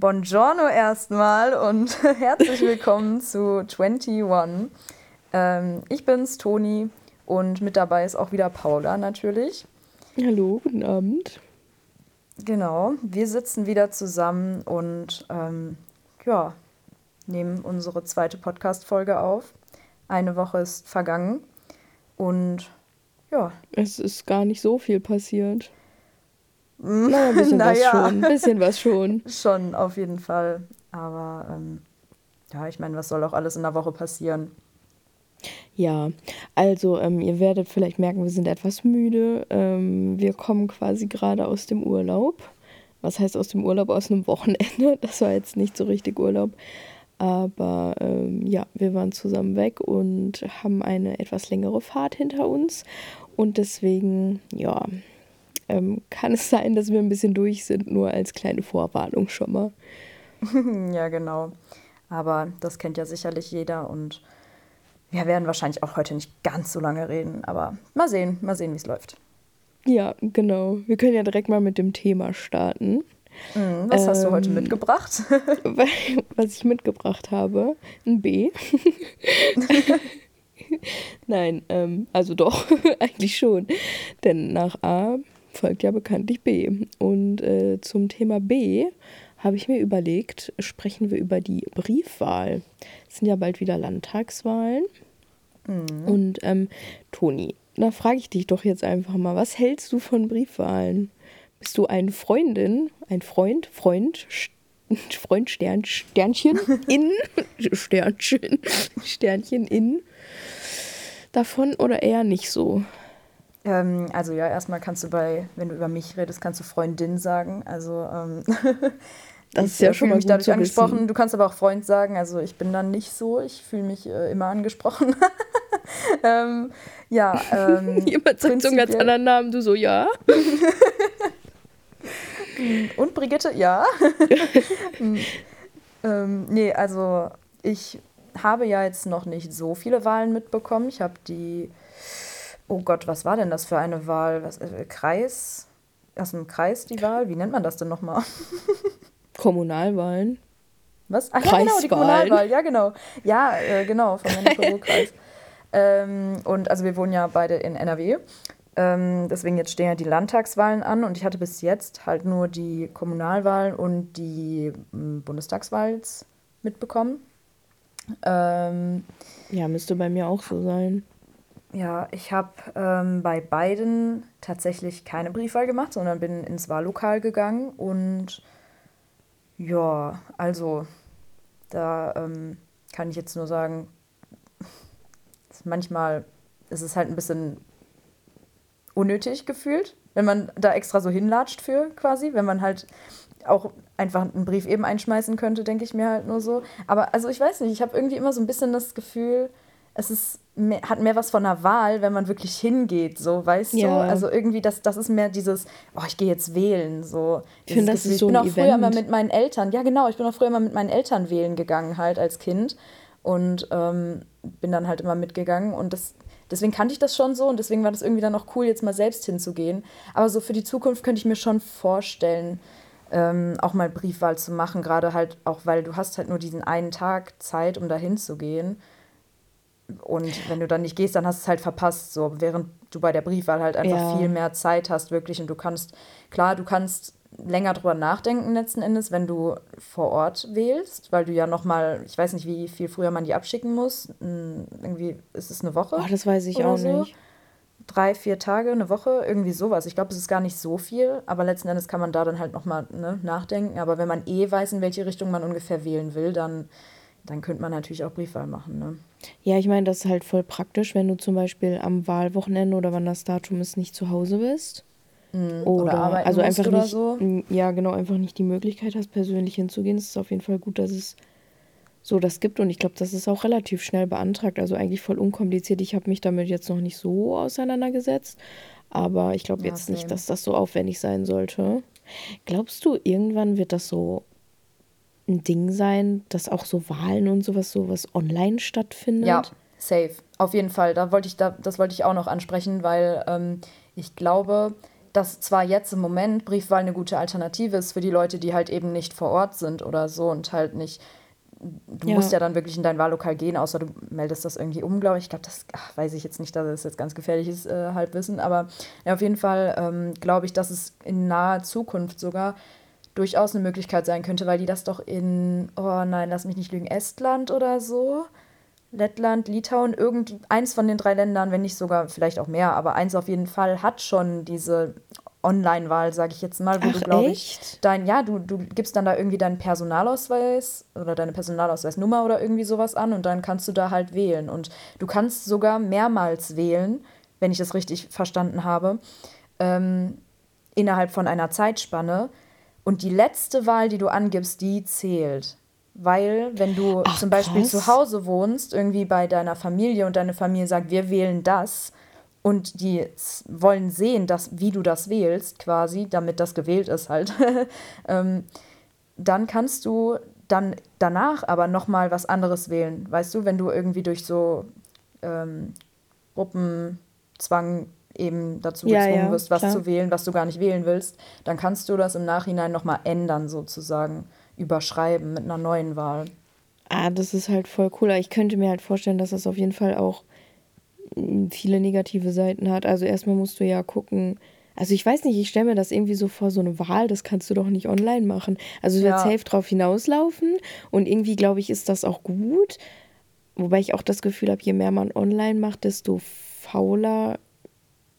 Buongiorno erstmal und herzlich willkommen zu 21. Ähm, ich bin's, Toni, und mit dabei ist auch wieder Paula natürlich. Hallo, guten Abend. Genau, wir sitzen wieder zusammen und ähm, ja, nehmen unsere zweite Podcast-Folge auf. Eine Woche ist vergangen und ja. Es ist gar nicht so viel passiert. Na, ein bisschen naja. was schon. Ein bisschen was schon. schon, auf jeden Fall. Aber ähm, ja, ich meine, was soll auch alles in der Woche passieren? Ja, also ähm, ihr werdet vielleicht merken, wir sind etwas müde. Ähm, wir kommen quasi gerade aus dem Urlaub. Was heißt aus dem Urlaub? Aus einem Wochenende. Das war jetzt nicht so richtig Urlaub. Aber ähm, ja, wir waren zusammen weg und haben eine etwas längere Fahrt hinter uns. Und deswegen, ja, ähm, kann es sein, dass wir ein bisschen durch sind, nur als kleine Vorwarnung schon mal. ja, genau. Aber das kennt ja sicherlich jeder und wir werden wahrscheinlich auch heute nicht ganz so lange reden, aber mal sehen, mal sehen, wie es läuft. Ja, genau. Wir können ja direkt mal mit dem Thema starten. Mhm, was ähm, hast du heute ähm, mitgebracht? was ich mitgebracht habe, ein B. Nein, ähm, also doch, eigentlich schon. Denn nach A folgt ja bekanntlich B. Und äh, zum Thema B habe ich mir überlegt, sprechen wir über die Briefwahl. Es sind ja bald wieder Landtagswahlen. Mhm. Und ähm, Toni, da frage ich dich doch jetzt einfach mal, was hältst du von Briefwahlen? Bist du eine Freundin, ein Freund, Freund, Freund, Stern, Sternchen in, Sternchen, Sternchen in davon oder eher nicht so? Ähm, also ja, erstmal kannst du bei, wenn du über mich redest, kannst du Freundin sagen. Also ähm, das ist ja schon mal mich dadurch angesprochen. Wissen. Du kannst aber auch Freund sagen. Also ich bin dann nicht so. Ich fühle mich äh, immer angesprochen. ähm, ja. Ähm, Jemand sagt so einen ganz anderen Namen. Du so ja. Und Brigitte, ja. ähm, nee, also ich habe ja jetzt noch nicht so viele Wahlen mitbekommen. Ich habe die Oh Gott, was war denn das für eine Wahl? Was, äh, Kreis? Aus dem Kreis die Wahl? Wie nennt man das denn nochmal? Kommunalwahlen. Was? Ach ja, genau, die Kommunalwahl. Ja, genau. Ja, äh, genau, vom Männerkreis. ähm, und also wir wohnen ja beide in NRW. Ähm, deswegen jetzt stehen ja die Landtagswahlen an und ich hatte bis jetzt halt nur die Kommunalwahlen und die hm, Bundestagswahl mitbekommen. Ähm, ja, müsste bei mir auch so sein. Ja, ich habe ähm, bei beiden tatsächlich keine Briefwahl gemacht, sondern bin ins Wahllokal gegangen und ja, also da ähm, kann ich jetzt nur sagen, manchmal ist es halt ein bisschen unnötig gefühlt, wenn man da extra so hinlatscht für quasi, wenn man halt auch einfach einen Brief eben einschmeißen könnte, denke ich mir halt nur so. Aber also ich weiß nicht, ich habe irgendwie immer so ein bisschen das Gefühl, es ist mehr, hat mehr was von einer Wahl, wenn man wirklich hingeht, so, weißt ja. du? Also irgendwie, das, das ist mehr dieses, oh, ich gehe jetzt wählen, so. Ich finde, das ist so Ich bin auch früher immer mit meinen Eltern, ja genau, ich bin auch früher immer mit meinen Eltern wählen gegangen, halt als Kind. Und ähm, bin dann halt immer mitgegangen und das, deswegen kannte ich das schon so und deswegen war das irgendwie dann auch cool, jetzt mal selbst hinzugehen. Aber so für die Zukunft könnte ich mir schon vorstellen, ähm, auch mal Briefwahl zu machen, gerade halt auch, weil du hast halt nur diesen einen Tag Zeit, um da hinzugehen. Und wenn du dann nicht gehst, dann hast du es halt verpasst, so während du bei der Briefwahl halt einfach ja. viel mehr Zeit hast, wirklich. Und du kannst, klar, du kannst länger drüber nachdenken letzten Endes, wenn du vor Ort wählst, weil du ja nochmal, ich weiß nicht, wie viel früher man die abschicken muss. Hm, irgendwie ist es eine Woche. Ach, das weiß ich auch so. nicht. Drei, vier Tage, eine Woche, irgendwie sowas. Ich glaube, es ist gar nicht so viel, aber letzten Endes kann man da dann halt nochmal ne, nachdenken. Aber wenn man eh weiß, in welche Richtung man ungefähr wählen will, dann dann könnte man natürlich auch Briefwahl machen. Ne? Ja, ich meine, das ist halt voll praktisch, wenn du zum Beispiel am Wahlwochenende oder wann das Datum ist, nicht zu Hause bist. Mhm, oder, oder also einfach oder nicht, so. Ja, genau, einfach nicht die Möglichkeit hast, persönlich hinzugehen. Es ist auf jeden Fall gut, dass es so das gibt und ich glaube, das ist auch relativ schnell beantragt. Also eigentlich voll unkompliziert. Ich habe mich damit jetzt noch nicht so auseinandergesetzt, aber ich glaube ja, jetzt same. nicht, dass das so aufwendig sein sollte. Glaubst du, irgendwann wird das so ein Ding sein, dass auch so Wahlen und sowas, sowas online stattfindet? Ja, safe. Auf jeden Fall. Da wollte ich, da, das wollte ich auch noch ansprechen, weil ähm, ich glaube, dass zwar jetzt im Moment Briefwahl eine gute Alternative ist für die Leute, die halt eben nicht vor Ort sind oder so und halt nicht du ja. musst ja dann wirklich in dein Wahllokal gehen, außer du meldest das irgendwie um, glaube ich. Ich glaube, das ach, weiß ich jetzt nicht, dass das jetzt ganz gefährliches äh, Halbwissen, aber ja, auf jeden Fall ähm, glaube ich, dass es in naher Zukunft sogar durchaus eine Möglichkeit sein könnte, weil die das doch in, oh nein, lass mich nicht lügen, Estland oder so, Lettland, Litauen, irgendeins von den drei Ländern, wenn nicht sogar vielleicht auch mehr, aber eins auf jeden Fall hat schon diese Online-Wahl, sage ich jetzt mal, wo Ach, du, glaube ich, dein, ja, du, du gibst dann da irgendwie deinen Personalausweis oder deine Personalausweisnummer oder irgendwie sowas an und dann kannst du da halt wählen. Und du kannst sogar mehrmals wählen, wenn ich das richtig verstanden habe, ähm, innerhalb von einer Zeitspanne. Und die letzte Wahl, die du angibst, die zählt. Weil, wenn du Ach, zum Beispiel krass. zu Hause wohnst, irgendwie bei deiner Familie und deine Familie sagt, wir wählen das, und die wollen sehen, dass, wie du das wählst, quasi, damit das gewählt ist halt, ähm, dann kannst du dann danach aber nochmal was anderes wählen. Weißt du, wenn du irgendwie durch so ähm, Gruppenzwang eben dazu ja, gezwungen ja, wirst, was klar. zu wählen, was du gar nicht wählen willst, dann kannst du das im Nachhinein nochmal ändern, sozusagen, überschreiben mit einer neuen Wahl. Ah, das ist halt voll cool. Ich könnte mir halt vorstellen, dass das auf jeden Fall auch viele negative Seiten hat. Also erstmal musst du ja gucken, also ich weiß nicht, ich stelle mir das irgendwie so vor, so eine Wahl, das kannst du doch nicht online machen. Also es wird ja. safe drauf hinauslaufen und irgendwie glaube ich, ist das auch gut. Wobei ich auch das Gefühl habe, je mehr man online macht, desto fauler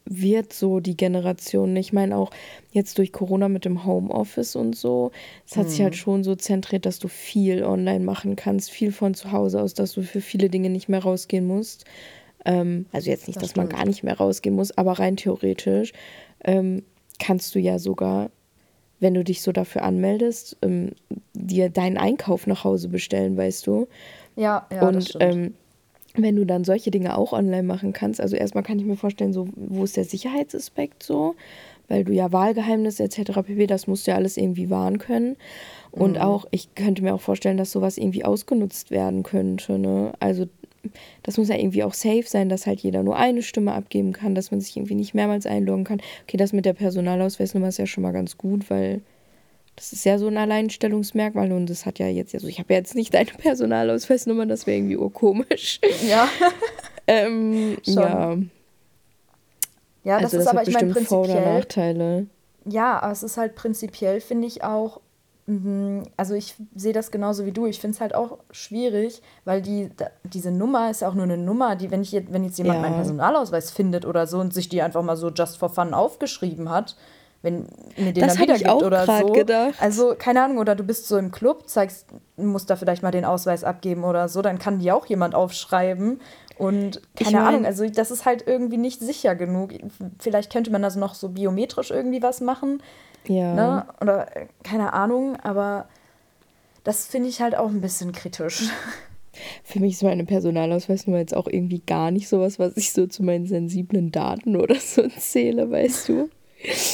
wird so die Generation. Ich meine auch jetzt durch Corona mit dem Homeoffice und so, es hat mhm. sich halt mhm. schon so zentriert, dass du viel online machen kannst, viel von zu Hause aus, dass du für viele Dinge nicht mehr rausgehen musst. Ähm, also jetzt nicht, das dass stimmt. man gar nicht mehr rausgehen muss, aber rein theoretisch ähm, kannst du ja sogar, wenn du dich so dafür anmeldest, ähm, dir deinen Einkauf nach Hause bestellen, weißt du? Ja, ja. Und das stimmt. Ähm, wenn du dann solche Dinge auch online machen kannst, also erstmal kann ich mir vorstellen, so, wo ist der Sicherheitsaspekt so? Weil du ja Wahlgeheimnisse etc. pp, das musst du ja alles irgendwie wahren können. Und mhm. auch, ich könnte mir auch vorstellen, dass sowas irgendwie ausgenutzt werden könnte. Ne? Also das muss ja irgendwie auch safe sein, dass halt jeder nur eine Stimme abgeben kann, dass man sich irgendwie nicht mehrmals einloggen kann. Okay, das mit der Personalausweisnummer ist ja schon mal ganz gut, weil das ist ja so ein Alleinstellungsmerkmal und das hat ja jetzt, also ich habe ja jetzt nicht deine Personalausweisnummer, das wäre irgendwie urkomisch. Ja. ähm. Ja. Ja, das also ist das aber, ich meine, prinzipiell. Vor- oder Nachteile. Ja, aber es ist halt prinzipiell, finde ich auch Mhm, also ich sehe das genauso wie du. Ich finde es halt auch schwierig, weil die, diese Nummer ist ja auch nur eine Nummer, die, wenn ich jetzt, wenn jetzt jemand ja. meinen Personalausweis findet oder so und sich die einfach mal so just for fun aufgeschrieben hat, wenn mir den das dann wiedergibt oder so. Gedacht. Also, keine Ahnung, oder du bist so im Club, zeigst, musst da vielleicht mal den Ausweis abgeben oder so, dann kann die auch jemand aufschreiben. Und keine ich mein, Ahnung, also das ist halt irgendwie nicht sicher genug. Vielleicht könnte man das noch so biometrisch irgendwie was machen. Ja. Ne? Oder keine Ahnung, aber das finde ich halt auch ein bisschen kritisch. Für mich ist meine Personalausweisnummer jetzt auch irgendwie gar nicht sowas, was ich so zu meinen sensiblen Daten oder so zähle, weißt du?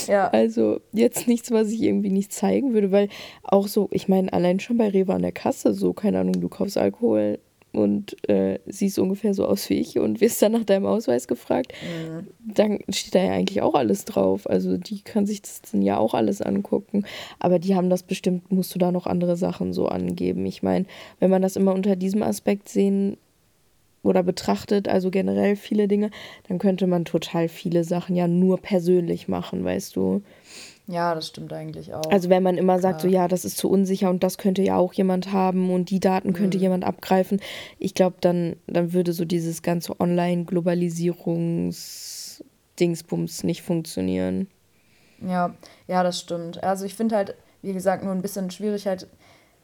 Ja. Also jetzt nichts, was ich irgendwie nicht zeigen würde, weil auch so, ich meine, allein schon bei Rewe an der Kasse so, keine Ahnung, du kaufst Alkohol, und äh, siehst ungefähr so aus wie ich und wirst dann nach deinem Ausweis gefragt, mhm. dann steht da ja eigentlich auch alles drauf. Also die kann sich das dann ja auch alles angucken. Aber die haben das bestimmt, musst du da noch andere Sachen so angeben. Ich meine, wenn man das immer unter diesem Aspekt sehen oder betrachtet, also generell viele Dinge, dann könnte man total viele Sachen ja nur persönlich machen, weißt du. Ja, das stimmt eigentlich auch. Also wenn man immer sagt, so ja, das ist zu unsicher und das könnte ja auch jemand haben und die Daten könnte mhm. jemand abgreifen, ich glaube, dann, dann würde so dieses ganze Online-Globalisierungs-Dingsbums nicht funktionieren. Ja, ja, das stimmt. Also ich finde halt, wie gesagt, nur ein bisschen schwierig halt,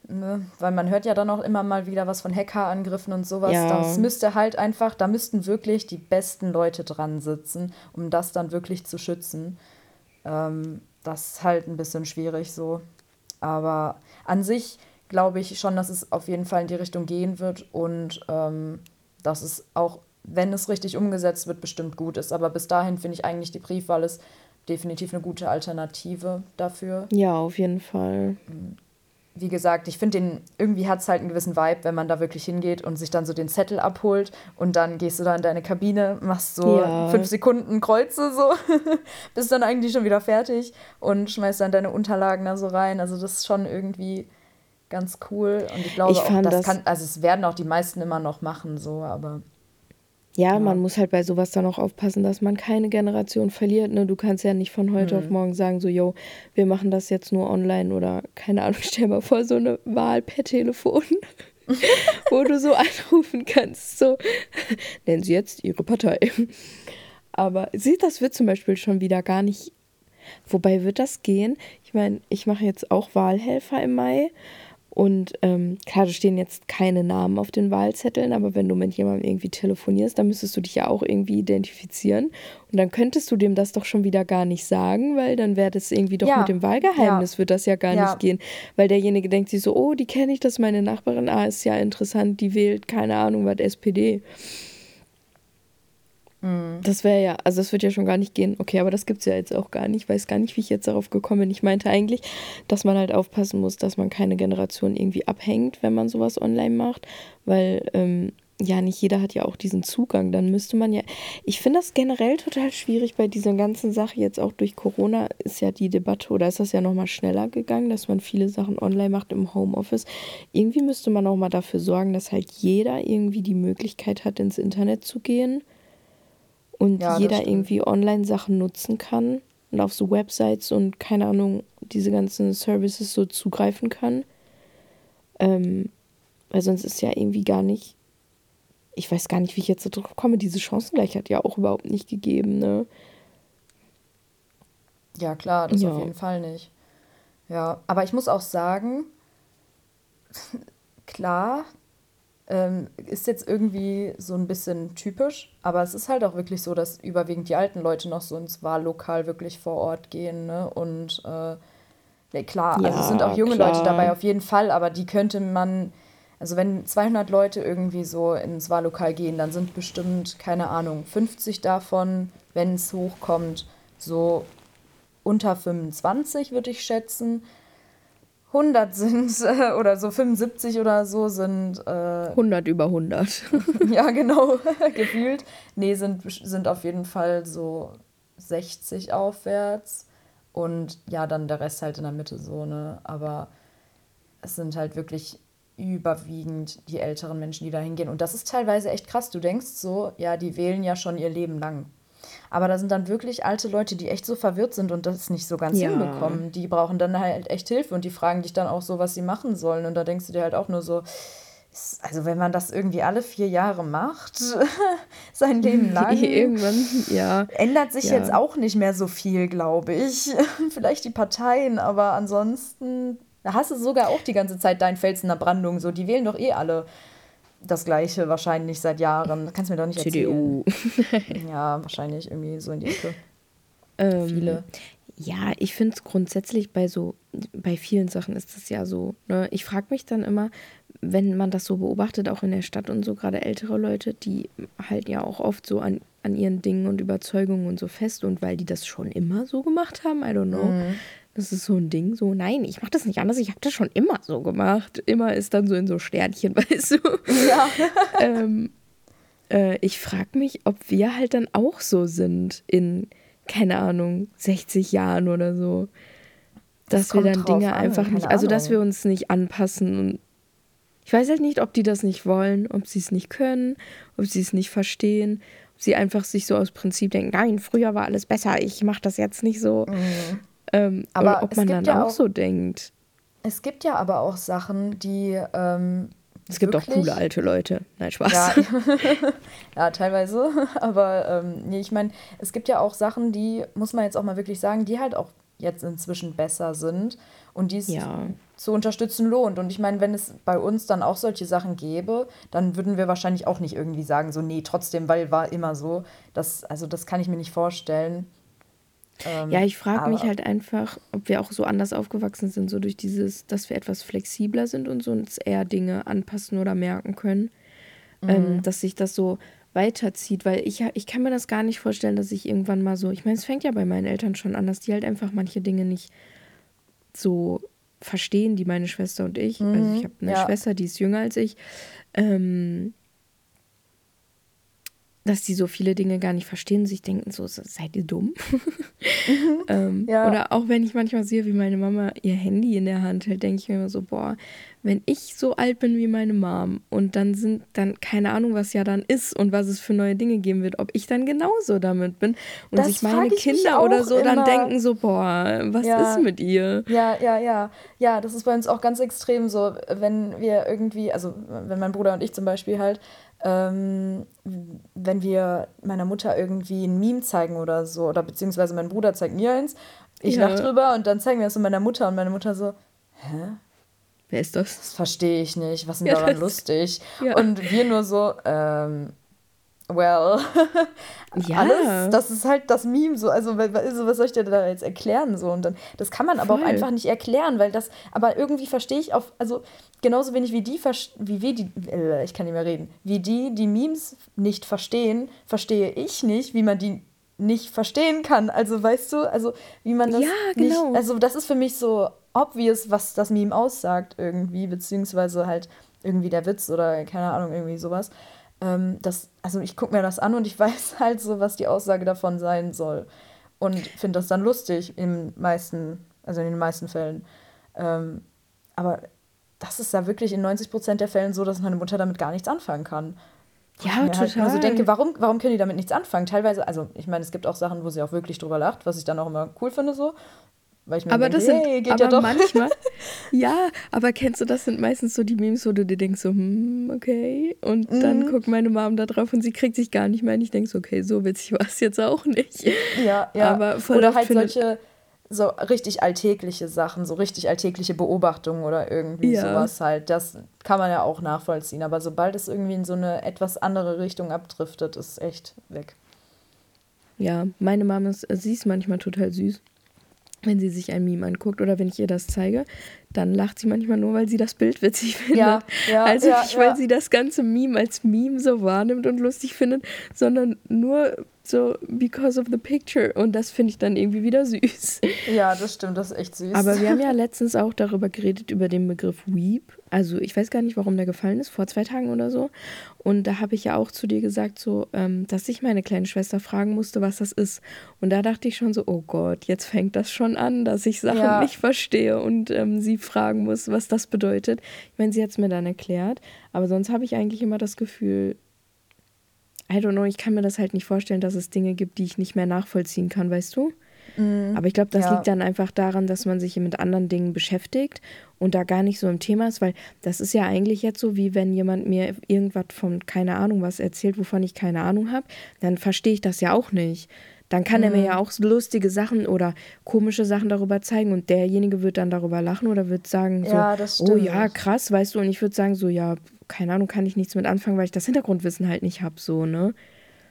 weil man hört ja dann auch immer mal wieder was von Hackerangriffen und sowas. Ja. Das müsste halt einfach, da müssten wirklich die besten Leute dran sitzen, um das dann wirklich zu schützen. Ähm, das ist halt ein bisschen schwierig so. Aber an sich glaube ich schon, dass es auf jeden Fall in die Richtung gehen wird und ähm, dass es auch, wenn es richtig umgesetzt wird, bestimmt gut ist. Aber bis dahin finde ich eigentlich die Briefwahl ist definitiv eine gute Alternative dafür. Ja, auf jeden Fall. Wie wie gesagt, ich finde den, irgendwie hat es halt einen gewissen Vibe, wenn man da wirklich hingeht und sich dann so den Zettel abholt und dann gehst du da in deine Kabine, machst so ja. fünf Sekunden Kreuze so, bist dann eigentlich schon wieder fertig und schmeißt dann deine Unterlagen da so rein. Also das ist schon irgendwie ganz cool und ich glaube ich auch, das, das kann, also es werden auch die meisten immer noch machen so, aber ja, ja, man muss halt bei sowas dann auch aufpassen, dass man keine Generation verliert. Ne? Du kannst ja nicht von heute mhm. auf morgen sagen, so, yo, wir machen das jetzt nur online oder keine Ahnung, stell mal vor, so eine Wahl per Telefon, wo du so anrufen kannst. So, nennen Sie jetzt Ihre Partei. Aber sieht, das wird zum Beispiel schon wieder gar nicht. Wobei wird das gehen? Ich meine, ich mache jetzt auch Wahlhelfer im Mai und ähm, klar, da stehen jetzt keine Namen auf den Wahlzetteln, aber wenn du mit jemandem irgendwie telefonierst, dann müsstest du dich ja auch irgendwie identifizieren. Und dann könntest du dem das doch schon wieder gar nicht sagen, weil dann wäre das irgendwie doch ja. mit dem Wahlgeheimnis, ja. wird das ja gar ja. nicht gehen. Weil derjenige denkt sich so, oh, die kenne ich, das ist meine Nachbarin, ah, ist ja interessant, die wählt, keine Ahnung, was SPD. Mhm. Das wäre ja, also das wird ja schon gar nicht gehen. Okay, aber das gibt es ja jetzt auch gar nicht. Ich weiß gar nicht, wie ich jetzt darauf gekommen bin. Ich meinte eigentlich, dass man halt aufpassen muss, dass man keine Generation irgendwie abhängt, wenn man sowas online macht, weil ähm, ja, nicht jeder hat ja auch diesen Zugang. Dann müsste man ja. Ich finde das generell total schwierig bei dieser ganzen Sache. Jetzt auch durch Corona ist ja die Debatte oder ist das ja nochmal schneller gegangen, dass man viele Sachen online macht im Homeoffice. Irgendwie müsste man auch mal dafür sorgen, dass halt jeder irgendwie die Möglichkeit hat, ins Internet zu gehen und ja, jeder irgendwie Online-Sachen nutzen kann und auf so Websites und keine Ahnung, diese ganzen Services so zugreifen kann. Ähm, weil sonst ist ja irgendwie gar nicht, ich weiß gar nicht, wie ich jetzt darauf komme, diese Chancengleichheit ja auch überhaupt nicht gegeben, ne? Ja, klar, das ja. auf jeden Fall nicht. Ja, aber ich muss auch sagen, klar, ähm, ist jetzt irgendwie so ein bisschen typisch, aber es ist halt auch wirklich so, dass überwiegend die alten Leute noch so ins Wahllokal wirklich vor Ort gehen. Ne? Und äh, ne, klar, ja, also es sind auch junge klar. Leute dabei auf jeden Fall, aber die könnte man, also wenn 200 Leute irgendwie so ins Wahllokal gehen, dann sind bestimmt, keine Ahnung, 50 davon, wenn es hochkommt, so unter 25 würde ich schätzen. 100 sind äh, oder so 75 oder so sind. Äh, 100 über 100. ja, genau, gefühlt. Nee, sind, sind auf jeden Fall so 60 aufwärts. Und ja, dann der Rest halt in der Mitte so, ne? Aber es sind halt wirklich überwiegend die älteren Menschen, die da hingehen. Und das ist teilweise echt krass. Du denkst so, ja, die wählen ja schon ihr Leben lang. Aber da sind dann wirklich alte Leute, die echt so verwirrt sind und das nicht so ganz ja. hinbekommen. Die brauchen dann halt echt Hilfe und die fragen dich dann auch so, was sie machen sollen. Und da denkst du dir halt auch nur so, also wenn man das irgendwie alle vier Jahre macht, sein Leben lang, irgendwann, ja. ändert sich ja. jetzt auch nicht mehr so viel, glaube ich. Vielleicht die Parteien, aber ansonsten, hast du sogar auch die ganze Zeit deinen Fels in der Brandung. So, die wählen doch eh alle das gleiche wahrscheinlich seit Jahren. Das kannst du mir doch nicht CDU. erzählen. ja, wahrscheinlich irgendwie so in die Ecke. Ähm, Viele. Ja, ich finde es grundsätzlich bei so, bei vielen Sachen ist das ja so. Ne? Ich frage mich dann immer, wenn man das so beobachtet, auch in der Stadt und so, gerade ältere Leute, die halten ja auch oft so an, an ihren Dingen und Überzeugungen und so fest und weil die das schon immer so gemacht haben, I don't know. Mhm. Das ist so ein Ding, so, nein, ich mache das nicht anders, ich habe das schon immer so gemacht. Immer ist dann so in so Sternchen, weißt du? Ja. ähm, äh, ich frage mich, ob wir halt dann auch so sind in, keine Ahnung, 60 Jahren oder so. Dass das wir dann Dinge an, einfach nicht, also dass wir uns nicht anpassen und ich weiß halt nicht, ob die das nicht wollen, ob sie es nicht können, ob sie es nicht verstehen, ob sie einfach sich so aus Prinzip denken, nein, früher war alles besser, ich mache das jetzt nicht so. Mhm. Ähm, aber ob man dann ja auch, so denkt. Es gibt ja aber auch Sachen, die. Ähm, es gibt wirklich, auch coole alte Leute. Nein, Spaß. Ja, ja teilweise. Aber ähm, nee, ich meine, es gibt ja auch Sachen, die, muss man jetzt auch mal wirklich sagen, die halt auch jetzt inzwischen besser sind und die es ja. zu unterstützen lohnt. Und ich meine, wenn es bei uns dann auch solche Sachen gäbe, dann würden wir wahrscheinlich auch nicht irgendwie sagen, so, nee, trotzdem, weil war immer so. Das, also das kann ich mir nicht vorstellen. Ähm, ja, ich frage mich halt einfach, ob wir auch so anders aufgewachsen sind, so durch dieses, dass wir etwas flexibler sind und so uns eher Dinge anpassen oder merken können, ähm, mhm. ähm, dass sich das so weiterzieht, weil ich, ich kann mir das gar nicht vorstellen, dass ich irgendwann mal so, ich meine, es fängt ja bei meinen Eltern schon an, dass die halt einfach manche Dinge nicht so verstehen die meine Schwester und ich. Mhm, also ich habe eine ja. Schwester, die ist jünger als ich. Ähm, dass die so viele Dinge gar nicht verstehen, sich denken, so seid ihr dumm. Mhm, ähm, ja. Oder auch wenn ich manchmal sehe, wie meine Mama ihr Handy in der Hand hält, denke ich mir immer so, boah, wenn ich so alt bin wie meine Mom und dann sind dann keine Ahnung, was ja dann ist und was es für neue Dinge geben wird, ob ich dann genauso damit bin und das sich meine Kinder oder so immer. dann denken so, boah, was ja. ist mit ihr? Ja, ja, ja. Ja, das ist bei uns auch ganz extrem so, wenn wir irgendwie, also wenn mein Bruder und ich zum Beispiel halt, ähm, wenn wir meiner Mutter irgendwie ein Meme zeigen oder so, oder beziehungsweise mein Bruder zeigt mir eins, ich ja. lach drüber und dann zeigen wir es meiner Mutter und meine Mutter so, hä? Wer ist das? Das verstehe ich nicht. Was ist denn ja, daran lustig? Ja. Und wir nur so, ähm, well, ja. alles, das ist halt das Meme so. Also, was soll ich dir da jetzt erklären? So? Und dann, das kann man aber Voll. auch einfach nicht erklären, weil das, aber irgendwie verstehe ich auf, also genauso wenig wie die, wie wir die, äh, ich kann nicht mehr reden, wie die, die Memes nicht verstehen, verstehe ich nicht, wie man die nicht verstehen kann. Also, weißt du, also, wie man das. Ja, genau. Nicht, also, das ist für mich so obvious, was das Meme aussagt, irgendwie, beziehungsweise halt irgendwie der Witz oder keine Ahnung, irgendwie sowas. Ähm, das, also ich gucke mir das an und ich weiß halt so, was die Aussage davon sein soll. Und finde das dann lustig in meisten, also in den meisten Fällen. Ähm, aber das ist da wirklich in 90 Prozent der Fällen so, dass meine Mutter damit gar nichts anfangen kann. Ja, ich mir total. Halt immer so denke, warum, warum können die damit nichts anfangen? Teilweise, also ich meine, es gibt auch Sachen, wo sie auch wirklich drüber lacht, was ich dann auch immer cool finde so. Weil ich mir aber denke, das sind, hey, geht aber ja doch. manchmal, ja, aber kennst du, das sind meistens so die Memes, wo du dir denkst so, hm, okay. Und mhm. dann guckt meine Mom da drauf und sie kriegt sich gar nicht mehr. Und ich denke so, okay, so witzig war es jetzt auch nicht. Ja, ja. Aber Oder halt solche so richtig alltägliche Sachen, so richtig alltägliche Beobachtungen oder irgendwie ja. sowas halt. Das kann man ja auch nachvollziehen. Aber sobald es irgendwie in so eine etwas andere Richtung abdriftet, ist echt weg. Ja, meine Mama ist, sie ist manchmal total süß wenn sie sich ein Meme anguckt oder wenn ich ihr das zeige, dann lacht sie manchmal nur, weil sie das Bild witzig findet. Ja, ja, also ja, nicht, weil sie das ganze Meme als Meme so wahrnimmt und lustig findet, sondern nur so because of the picture. Und das finde ich dann irgendwie wieder süß. Ja, das stimmt, das ist echt süß. Aber wir haben ja letztens auch darüber geredet, über den Begriff Weep. Also ich weiß gar nicht, warum der gefallen ist, vor zwei Tagen oder so. Und da habe ich ja auch zu dir gesagt, so, ähm, dass ich meine kleine Schwester fragen musste, was das ist. Und da dachte ich schon so, oh Gott, jetzt fängt das schon an, dass ich Sachen ja. nicht verstehe und ähm, sie fragen muss, was das bedeutet. Ich meine, sie hat es mir dann erklärt. Aber sonst habe ich eigentlich immer das Gefühl, I don't know, ich kann mir das halt nicht vorstellen, dass es Dinge gibt, die ich nicht mehr nachvollziehen kann, weißt du? Mhm. Aber ich glaube, das ja. liegt dann einfach daran, dass man sich mit anderen Dingen beschäftigt und da gar nicht so im Thema ist, weil das ist ja eigentlich jetzt so, wie wenn jemand mir irgendwas von keine Ahnung was erzählt, wovon ich keine Ahnung habe, dann verstehe ich das ja auch nicht. Dann kann mhm. er mir ja mhm. auch lustige Sachen oder komische Sachen darüber zeigen und derjenige wird dann darüber lachen oder wird sagen ja, so, oh ja, krass, weißt du, und ich würde sagen so, ja, keine Ahnung, kann ich nichts mit anfangen, weil ich das Hintergrundwissen halt nicht habe, so, ne?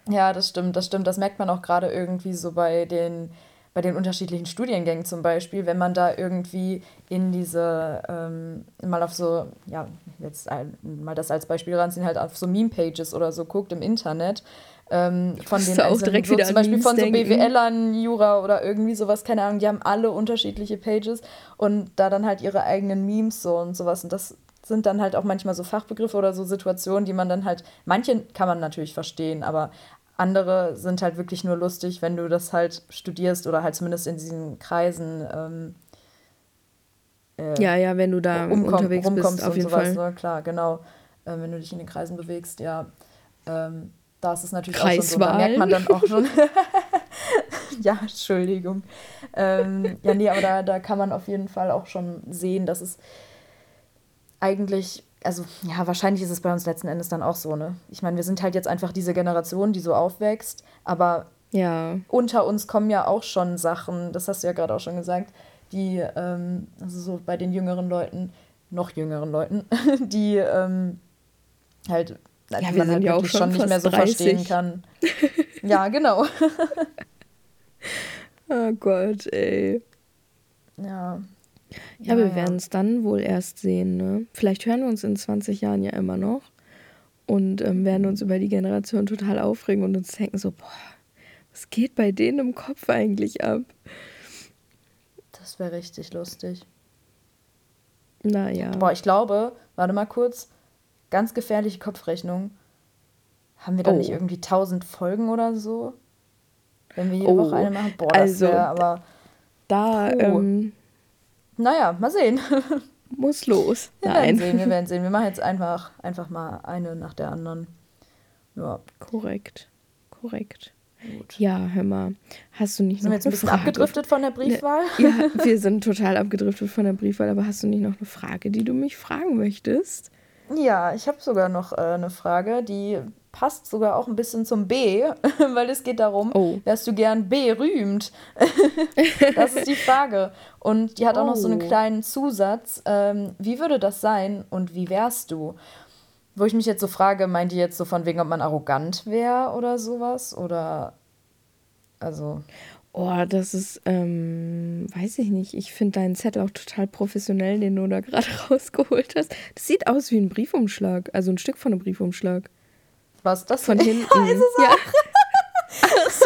Ja, das stimmt, das stimmt. Das merkt man auch gerade irgendwie so bei den, bei den unterschiedlichen Studiengängen zum Beispiel, wenn man da irgendwie in diese, ähm, mal auf so, ja, jetzt ein, mal das als Beispiel ranziehen, halt auf so Meme-Pages oder so guckt im Internet, ähm, von den auch direkt so wieder zum Beispiel von so BWLern, Jura oder irgendwie sowas, keine Ahnung, die haben alle unterschiedliche Pages und da dann halt ihre eigenen Memes so und sowas und das sind dann halt auch manchmal so Fachbegriffe oder so Situationen, die man dann halt, manche kann man natürlich verstehen, aber andere sind halt wirklich nur lustig, wenn du das halt studierst oder halt zumindest in diesen Kreisen. Ähm, äh, ja, ja, wenn du da umkomm, unterwegs bist, auf jeden sowas, Fall. Ne? Klar, genau. Ähm, wenn du dich in den Kreisen bewegst, ja. Ähm, da ist es natürlich Kreiswahl. auch schon so, da merkt man dann auch schon. ja, Entschuldigung. Ähm, ja, nee, aber da, da kann man auf jeden Fall auch schon sehen, dass es eigentlich, also ja, wahrscheinlich ist es bei uns letzten Endes dann auch so, ne? Ich meine, wir sind halt jetzt einfach diese Generation, die so aufwächst, aber ja. unter uns kommen ja auch schon Sachen, das hast du ja gerade auch schon gesagt, die, ähm, also so bei den jüngeren Leuten, noch jüngeren Leuten, die ähm, halt, ja, die man halt ja wirklich schon, schon nicht mehr so 30. verstehen kann. ja, genau. oh Gott, ey. Ja. Ja, wir ja. werden es dann wohl erst sehen. Ne? Vielleicht hören wir uns in 20 Jahren ja immer noch und ähm, werden uns über die Generation total aufregen und uns denken so, boah, was geht bei denen im Kopf eigentlich ab? Das wäre richtig lustig. Naja. Boah, ich glaube, warte mal kurz, ganz gefährliche Kopfrechnung. Haben wir da Oh. nicht irgendwie 1000 Folgen oder so? Wenn wir jede Oh, Woche eine machen? Boah, das also, wäre aber. Da ähm, Naja, mal sehen. muss los. Wir werden Nein. sehen, wir werden sehen. Wir machen jetzt einfach, einfach mal eine nach der anderen. Ja, Korrekt. Korrekt. gut. Ja, hör mal. Hast du nicht Sind wir noch jetzt ein bisschen Frage? abgedriftet von der Briefwahl? Ja, wir sind total abgedriftet von der Briefwahl, aber hast du nicht noch eine Frage, die du mich fragen möchtest? Ja, ich habe sogar noch äh, eine Frage, die passt sogar auch ein bisschen zum B, weil es geht darum, Oh. wärst du gern berühmt? das ist die Frage. Und die hat auch noch so einen Oh. kleinen Zusatz. Ähm, wie würde das sein und wie wärst du? Wo ich mich jetzt so frage, meint die jetzt so von wegen, ob man arrogant wäre oder sowas? Oder also. Oh, das ist, ähm, weiß ich nicht. Ich finde deinen Zettel auch total professionell, den du da gerade rausgeholt hast. Das sieht aus wie ein Briefumschlag, also ein Stück von einem Briefumschlag. Was das Von hinten. Ja, ist es ja. Ach so,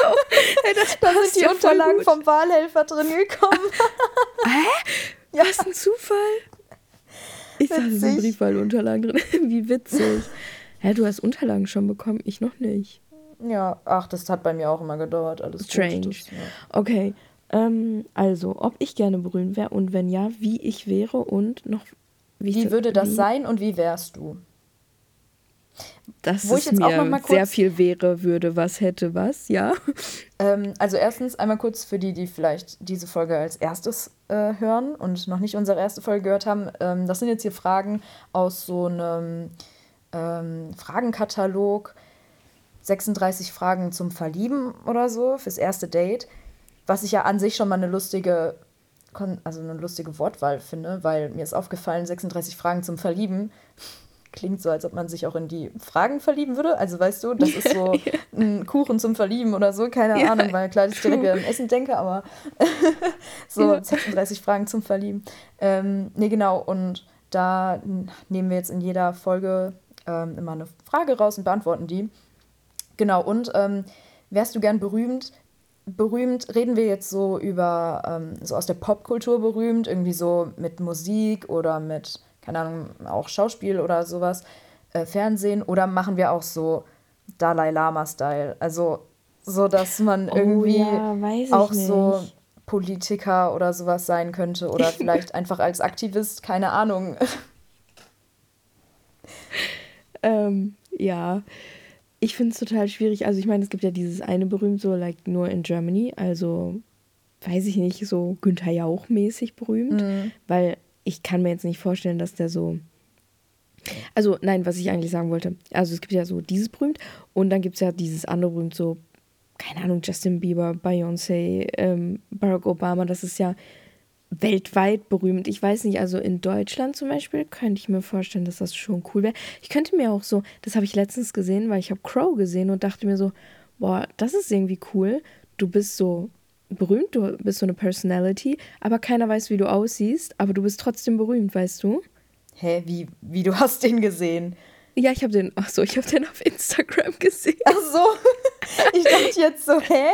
hey, das Da sind die ja Unterlagen vom Wahlhelfer drin gekommen. Was ein Zufall. Ich dachte, es sind. Briefwahlunterlagen drin. Wie witzig. Hä, du hast Unterlagen schon bekommen, ich noch nicht. Ja, ach, das hat bei mir auch immer gedauert. Alles Strange. Gut, das, ja. Okay, ähm, also, ob ich gerne berühmt wäre und wenn ja, wie ich wäre und noch... Wie würde das wie- sein und wie wärst du? Dass Wo ich es jetzt auch mir noch mal sehr viel wäre, würde, was hätte, was, ja. Ähm, also erstens einmal kurz für die, die vielleicht diese Folge als erstes äh, hören und noch nicht unsere erste Folge gehört haben. Ähm, das sind jetzt hier Fragen aus so einem ähm, Fragenkatalog. 36 Fragen zum Verlieben oder so fürs erste Date. Was ich ja an sich schon mal eine lustige, also eine lustige Wortwahl finde, weil mir ist aufgefallen, 36 Fragen zum Verlieben klingt so, als ob man sich auch in die Fragen verlieben würde. Also weißt du, das ist so ein Kuchen zum Verlieben oder so, keine Ja, Ahnung, weil klar, dass ich direkt wieder an Essen denke, aber so Ja. 36 Fragen zum Verlieben. Ähm, nee, genau, und da nehmen wir jetzt in jeder Folge ähm, immer eine Frage raus und beantworten die. Genau, und ähm, wärst du gern berühmt? Berühmt reden wir jetzt so über, ähm, so aus der Popkultur berühmt, irgendwie so mit Musik oder mit, keine Ahnung, auch Schauspiel oder sowas, äh, Fernsehen, oder machen wir auch so Dalai Lama-Style? Also so, dass man irgendwie oh, ja, weiß ich auch nicht. so Politiker oder sowas sein könnte oder vielleicht einfach als Aktivist, keine Ahnung. Ähm, ja, ich finde es total schwierig. Also ich meine, es gibt ja dieses eine berühmt, so like nur in Germany, also weiß ich nicht, so Günther Jauch mäßig berühmt, Mhm. weil ich kann mir jetzt nicht vorstellen, dass der so also nein, was ich eigentlich sagen wollte. Also es gibt ja so dieses berühmt und dann gibt es ja dieses andere berühmt, so, keine Ahnung, Justin Bieber, Beyoncé, ähm, Barack Obama, das ist ja weltweit berühmt. Ich weiß nicht, also in Deutschland zum Beispiel könnte ich mir vorstellen, dass das schon cool wäre. Ich könnte mir auch so, das habe ich letztens gesehen, weil ich habe Crow gesehen und dachte mir so, boah, das ist irgendwie cool. Du bist so berühmt, du bist so eine Personality, aber keiner weiß, wie du aussiehst, aber du bist trotzdem berühmt, weißt du? Hä, wie, wie du hast den gesehen? Ja, ich habe den, ach so, ich habe den auf Instagram gesehen. Ach so, ich dachte jetzt so, hä?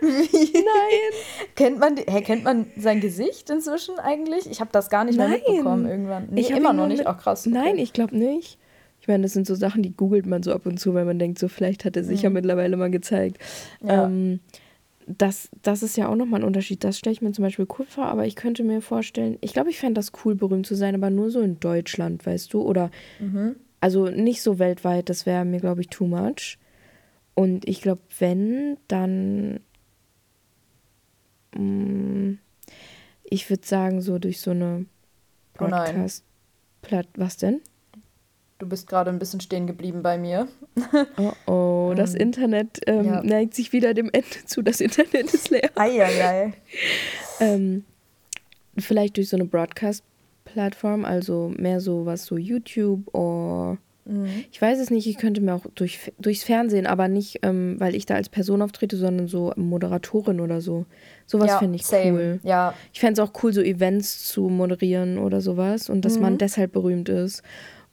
Wie? Nein. Kennt man, hä, kennt man sein Gesicht inzwischen eigentlich? Ich habe das gar nicht mehr Nein. mitbekommen irgendwann. Nee, Ich immer noch nicht. mit- Auch krass. okay. Nein, ich glaube nicht. Ich meine, das sind so Sachen, die googelt man so ab und zu, weil man denkt, so vielleicht hat er sich ja mittlerweile mal gezeigt. Ja. Ähm, das, das ist ja auch nochmal ein Unterschied. Das stelle ich mir zum Beispiel cool vor, aber ich könnte mir vorstellen, ich glaube, ich fände das cool, berühmt zu sein, aber nur so in Deutschland, weißt du? Oder Mhm. Also nicht so weltweit, das wäre mir, glaube ich, too much. Und ich glaube, wenn, dann. mm, ich würde sagen, so durch so eine Oh nein. Broadcast. Platt, was denn? Du bist gerade ein bisschen stehen geblieben bei mir. Oh oh, das Ähm, Internet ähm, ja. neigt sich wieder dem Ende zu. Das Internet ist leer. Eieiei. Ähm, vielleicht durch so eine Broadcast-Plattform, also mehr so was so YouTube oder Mhm. ich weiß es nicht, ich könnte mir auch durch, durchs Fernsehen, aber nicht, ähm, weil ich da als Person auftrete, sondern so Moderatorin oder so. Sowas ja, finde ich same. cool. Ja, Ich fände es auch cool, so Events zu moderieren oder sowas und dass Mhm. man deshalb berühmt ist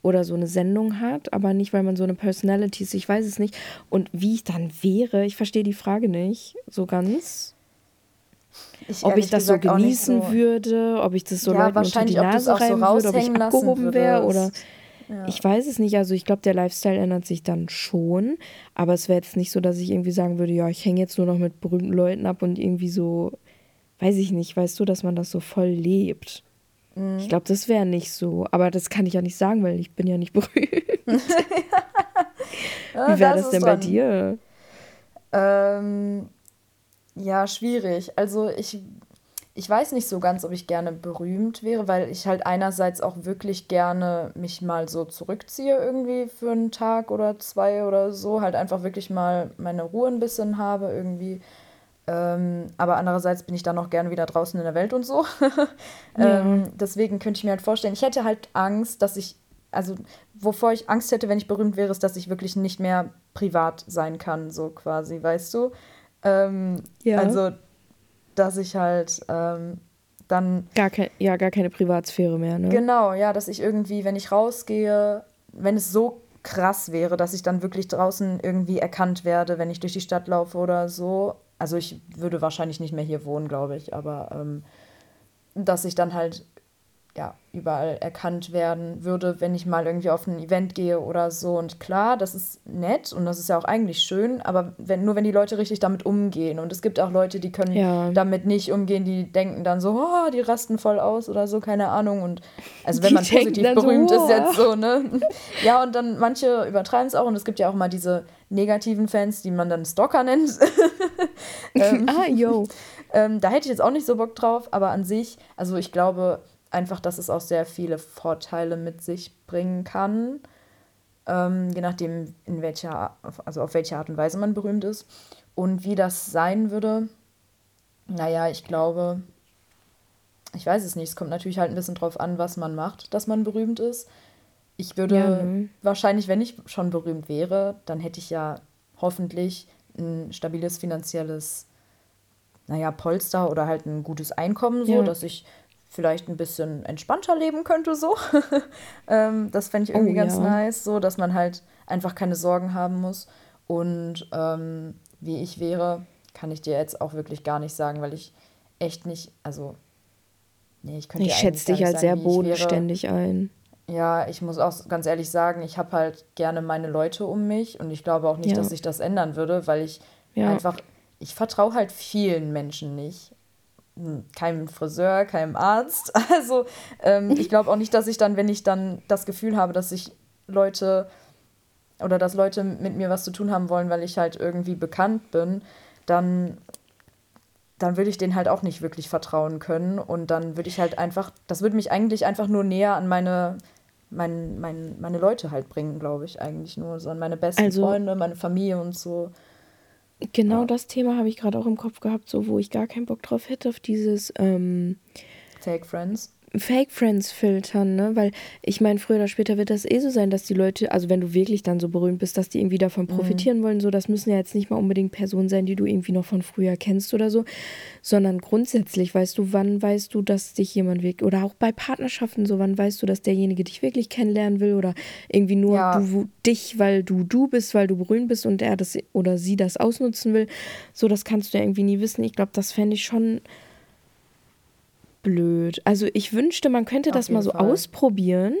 oder so eine Sendung hat, aber nicht, weil man so eine Personality ist. Ich weiß es nicht. Und wie ich dann wäre, ich verstehe die Frage nicht so ganz. Ich, ob ich das so genießen so, würde, ob ich das so ja, Leuten unter die Nase reiben so würde, ob ich abgehoben wäre oder ja. ich weiß es nicht. Also ich glaube, der Lifestyle ändert sich dann schon, aber es wäre jetzt nicht so, dass ich irgendwie sagen würde, ja, ich hänge jetzt nur noch mit berühmten Leuten ab und irgendwie so, weiß ich nicht, weißt du, dass man das so voll lebt. Mhm. Ich glaube, das wäre nicht so, aber das kann ich ja nicht sagen, weil ich bin ja nicht berühmt. Wie wäre das, das denn bei dir? Ähm, ja, schwierig. Also ich, ich weiß nicht so ganz, ob ich gerne berühmt wäre, weil ich halt einerseits auch wirklich gerne mich mal so zurückziehe irgendwie für einen Tag oder zwei oder so, halt einfach wirklich mal meine Ruhe ein bisschen habe irgendwie. Ähm, aber andererseits bin ich dann auch gerne wieder draußen in der Welt und so. Ja. ähm, deswegen könnte ich mir halt vorstellen, ich hätte halt Angst, dass ich, also wovor ich Angst hätte, wenn ich berühmt wäre, ist, dass ich wirklich nicht mehr privat sein kann, so quasi, weißt du? Ähm, ja. Also, dass ich halt ähm, dann. Gar kein, ja, gar keine Privatsphäre mehr, ne? Genau, ja, dass ich irgendwie, wenn ich rausgehe, wenn es so krass wäre, dass ich dann wirklich draußen irgendwie erkannt werde, wenn ich durch die Stadt laufe oder so. Also ich würde wahrscheinlich nicht mehr hier wohnen, glaube ich, aber ähm, dass ich dann halt ja, überall erkannt werden würde, wenn ich mal irgendwie auf ein Event gehe oder so. Und klar, das ist nett und das ist ja auch eigentlich schön, aber wenn, nur wenn die Leute richtig damit umgehen. Und es gibt auch Leute, die können ja. damit nicht umgehen, die denken dann so, oh, die rasten voll aus oder so, keine Ahnung. Und also wenn die man positiv berühmt so, ist jetzt so, ne? ja, und dann manche übertreiben es auch und es gibt ja auch mal diese negativen Fans, die man dann Stalker nennt. ähm, ah, yo. Ähm, da hätte ich jetzt auch nicht so Bock drauf, aber an sich, also ich glaube, einfach, dass es auch sehr viele Vorteile mit sich bringen kann. Ähm, je nachdem, in welcher, also auf welche Art und Weise man berühmt ist. Und wie das sein würde, naja, ich glaube, ich weiß es nicht. Es kommt natürlich halt ein bisschen drauf an, was man macht, dass man berühmt ist. Ich würde ja. Ne. wahrscheinlich, wenn ich schon berühmt wäre, dann hätte ich ja hoffentlich ein stabiles finanzielles, naja, Polster oder halt ein gutes Einkommen, so ja. dass ich vielleicht ein bisschen entspannter leben könnte, so. ähm, das fände ich irgendwie oh, ganz ja. nice, so, dass man halt einfach keine Sorgen haben muss. Und ähm, wie ich wäre, kann ich dir jetzt auch wirklich gar nicht sagen, weil ich echt nicht, also, nee, ich könnte Ich schätze dich halt sehr bodenständig ein. Ja, ich muss auch ganz ehrlich sagen, ich habe halt gerne meine Leute um mich und ich glaube auch nicht, ja. dass sich das ändern würde, weil ich ja. einfach, ich vertraue halt vielen Menschen nicht keinem Friseur, keinem Arzt. Also ähm, ich glaube auch nicht, dass ich dann, wenn ich dann das Gefühl habe, dass sich Leute oder dass Leute mit mir was zu tun haben wollen, weil ich halt irgendwie bekannt bin, dann, dann würde ich denen halt auch nicht wirklich vertrauen können. Und dann würde ich halt einfach, das würde mich eigentlich einfach nur näher an meine, mein, mein, meine Leute halt bringen, glaube ich, eigentlich nur. So an meine besten also, Freunde, meine Familie und so. Genau ja. das Thema habe ich gerade auch im Kopf gehabt, so wo ich gar keinen Bock drauf hätte, auf dieses ähm, Fake Friends. Fake Friends filtern, ne? Weil ich meine, früher oder später wird das eh so sein, dass die Leute, also wenn du wirklich dann so berühmt bist, dass die irgendwie davon mhm. profitieren mhm. wollen, so, das müssen ja jetzt nicht mal unbedingt Personen sein, die du irgendwie noch von früher kennst oder so, sondern grundsätzlich weißt du, wann weißt du, dass dich jemand wirklich, oder auch bei Partnerschaften so, wann weißt du, dass derjenige dich wirklich kennenlernen will oder irgendwie nur ja. du, dich, weil du du bist, weil du berühmt bist und er das oder sie das ausnutzen will. So, das kannst du ja irgendwie nie wissen. Ich glaube, das fände ich schon blöd. Also ich wünschte, man könnte das mal so Fall. ausprobieren,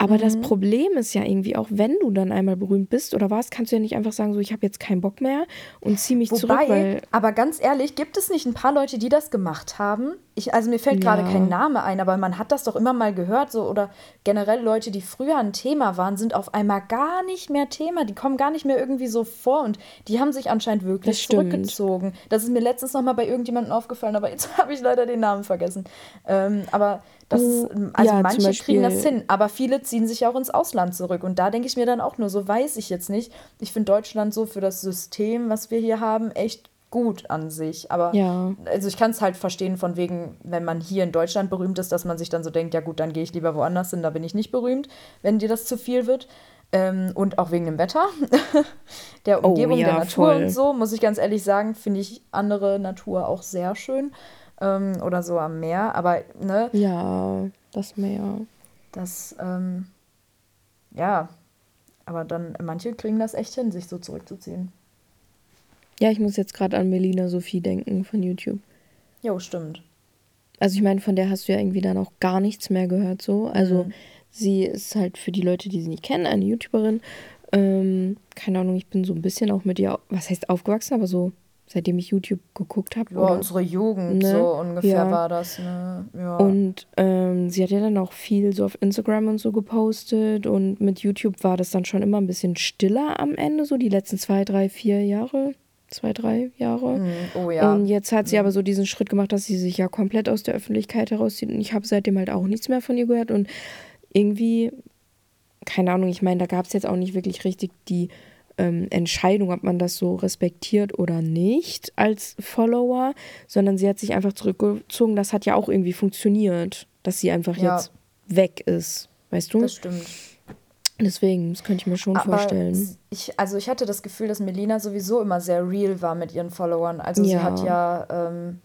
aber mhm. das Problem ist ja irgendwie auch, wenn du dann einmal berühmt bist oder warst, kannst du ja nicht einfach sagen, so ich habe jetzt keinen Bock mehr und zieh mich Wobei, zurück. Weil aber ganz ehrlich, gibt es nicht ein paar Leute, die das gemacht haben? Ich, also mir fällt ja. gerade kein Name ein, aber man hat das doch immer mal gehört, so oder generell Leute, die früher ein Thema waren, sind auf einmal gar nicht mehr Thema. Die kommen gar nicht mehr irgendwie so vor und die haben sich anscheinend wirklich das zurückgezogen. Das ist mir letztens noch mal bei irgendjemandem aufgefallen, aber jetzt habe ich leider den Namen vergessen. Ähm, aber das ist, oh, also ja, manche kriegen das hin, aber viele ziehen sich auch ins Ausland zurück. Und da denke ich mir dann auch nur, so weiß ich jetzt nicht. Ich finde Deutschland so für das System, was wir hier haben, echt gut an sich. Aber ja. also ich kann es halt verstehen, von wegen, wenn man hier in Deutschland berühmt ist, dass man sich dann so denkt, ja gut, dann gehe ich lieber woanders hin, da bin ich nicht berühmt, wenn dir das zu viel wird. Ähm, und auch wegen dem Wetter, der oh Umgebung, oh, ja, der Natur voll. und so, muss ich ganz ehrlich sagen, finde ich andere Natur auch sehr schön. Ähm, oder so am Meer. Aber, ne? Ja, das Meer. Das, ähm, ja, aber dann, manche kriegen das echt hin, sich so zurückzuziehen. Ja, ich muss jetzt gerade an Melina Sophie denken von YouTube. Jo, stimmt. Also ich meine, von der hast du ja irgendwie dann auch gar nichts mehr gehört so. Also Mhm. sie ist halt für die Leute, die sie nicht kennen, eine YouTuberin. Ähm, keine Ahnung, ich bin so ein bisschen auch mit ihr, was heißt aufgewachsen, aber so seitdem ich YouTube geguckt habe. Ja, unsere Jugend, Ne? so ungefähr Ja. war das. Ne? Ja. Und ähm, sie hat ja dann auch viel so auf Instagram und so gepostet und mit YouTube war das dann schon immer ein bisschen stiller am Ende, so die letzten zwei, drei, vier Jahre, zwei, drei Jahre. Hm, oh ja. Und jetzt hat sie aber so diesen Schritt gemacht, dass sie sich ja komplett aus der Öffentlichkeit herauszieht und ich habe seitdem halt auch nichts mehr von ihr gehört und irgendwie, keine Ahnung, ich meine, da gab es jetzt auch nicht wirklich richtig die ähm, Entscheidung, ob man das so respektiert oder nicht als Follower, sondern sie hat sich einfach zurückgezogen. Das hat ja auch irgendwie funktioniert, dass sie einfach Ja. jetzt weg ist. Weißt du? das stimmt. Deswegen, das könnte ich mir schon Aber vorstellen. Ich, also ich hatte das Gefühl, dass Melina sowieso immer sehr real war mit ihren Followern. Also sie Ja. hat ja ähm,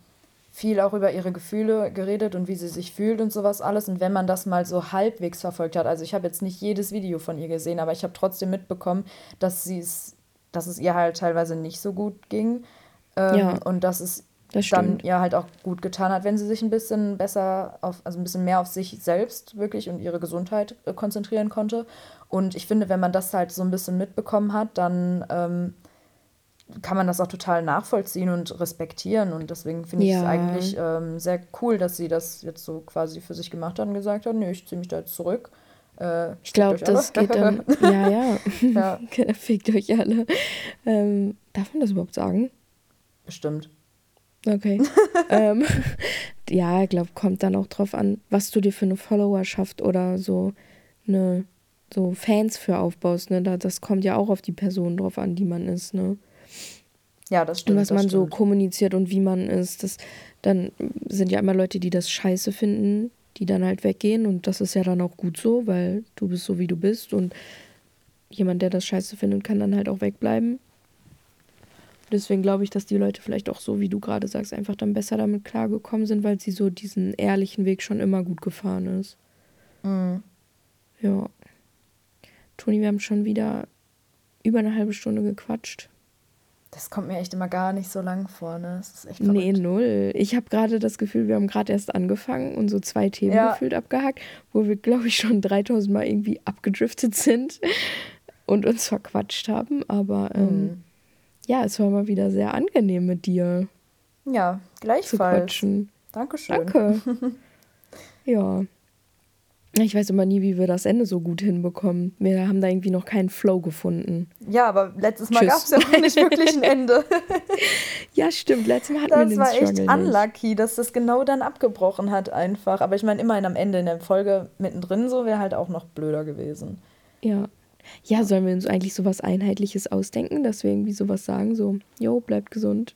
viel auch über ihre Gefühle geredet und wie sie sich fühlt und sowas alles. Und wenn man das mal so halbwegs verfolgt hat, also ich habe jetzt nicht jedes Video von ihr gesehen, aber ich habe trotzdem mitbekommen, dass sie es, dass es ihr halt teilweise nicht so gut ging. Ähm, Ja. Und dass es Das dann stimmt. ihr halt auch gut getan hat, wenn sie sich ein bisschen besser auf, also ein bisschen mehr auf sich selbst wirklich und ihre Gesundheit äh, konzentrieren konnte. Und ich finde, wenn man das halt so ein bisschen mitbekommen hat, dann ähm, kann man das auch total nachvollziehen und respektieren. Und deswegen finde ich es Ja. eigentlich ähm, sehr cool, dass sie das jetzt so quasi für sich gemacht hat und gesagt hat, nee, ich ziehe mich da jetzt zurück. Äh, Ich glaube, das alle. geht dann. Ja, ja. ja, Fickt euch alle. Ähm, darf man das überhaupt sagen? bestimmt. Okay. ähm, ja, ich glaube, kommt dann auch drauf an, was du dir für eine Followerschaft oder so eine so Fans für aufbaust. Ne? Da, das kommt ja auch auf die Person drauf an, die man ist. Ne? Ja, das Und stimmt. was das man so kommuniziert und wie man ist. Das, dann sind ja immer Leute, die das scheiße finden, die dann halt weggehen. Und das ist ja dann auch gut so, weil du bist so, wie du bist. Und jemand, der das scheiße findet, kann dann halt auch wegbleiben. Deswegen glaube ich, dass die Leute vielleicht auch so, wie du gerade sagst, einfach dann besser damit klargekommen sind, weil sie so diesen ehrlichen Weg schon immer gut gefahren ist. Mhm. Ja. Toni, wir haben schon wieder über eine halbe Stunde gequatscht. Das kommt mir echt immer gar nicht so lang vor, ne? Das ist echt Nee, verrückt. null. Ich habe gerade das Gefühl, wir haben gerade erst angefangen und so zwei Themen Ja. gefühlt abgehakt, wo wir, glaube ich, schon 3000 Mal irgendwie abgedriftet sind und uns verquatscht haben. Aber ähm, Mhm. ja, es war mal wieder sehr angenehm mit dir Ja, zu gleichfalls. quatschen. Dankeschön. Danke. ja. Ich weiß immer nie, wie wir das Ende so gut hinbekommen. Wir haben da irgendwie noch keinen Flow gefunden. Ja, aber letztes Mal gab es ja noch nicht wirklich ein Ende. Ja, stimmt. Letztes Mal hatten wir Das den war echt Struggle nicht. unlucky, dass das genau dann abgebrochen hat einfach. Aber ich meine, immerhin am Ende in der Folge mittendrin so wäre halt auch noch blöder gewesen. Ja. Ja, sollen wir uns eigentlich sowas Einheitliches ausdenken, dass wir irgendwie sowas sagen, so, jo, bleibt gesund.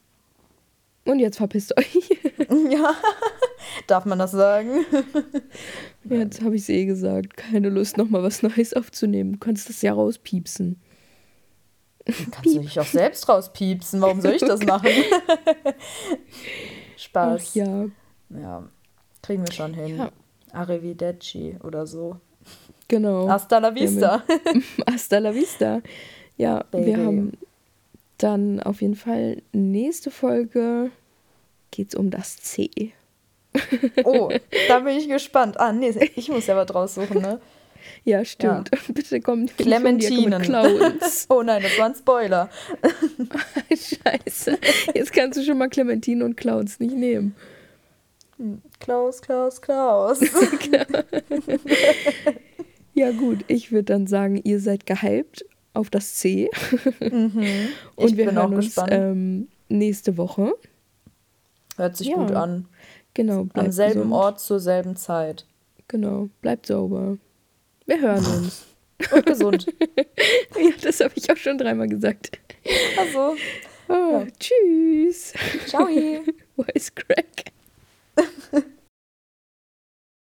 Und jetzt verpisst euch. ja, darf man das sagen? Jetzt habe ich es eh gesagt. Keine Lust, nochmal was Neues aufzunehmen. Du kannst das ja rauspiepsen. Kannst du dich auch selbst rauspiepsen? Warum soll ich das machen? Spaß. Ach ja. Ja, kriegen wir schon hin. Ja. Arrivederci oder so. Genau. Hasta la vista. Hasta la vista. Ja, Baby. wir haben dann auf jeden Fall nächste Folge geht's um das C. Oh, da bin ich gespannt. Ah, nee, ich muss ja was raussuchen, ne? Ja, stimmt. Bitte kommt Clementinen. Clowns. Oh nein, das war ein Spoiler. Scheiße. Jetzt kannst du schon mal Clementine und Clowns nicht nehmen. Klaus, Klaus, Klaus. Ja, gut, ich würde dann sagen, ihr seid gehypt auf das C. Mhm. Und Ich wir hören auch uns ähm, nächste Woche. Hört sich Ja. gut an. Genau, Am selben gesund. Ort zur selben Zeit. Genau, bleibt sauber. Wir hören uns. Und gesund. ja, das habe ich auch schon dreimal gesagt. Also, Oh, Tschüss. ciao. Voice crack.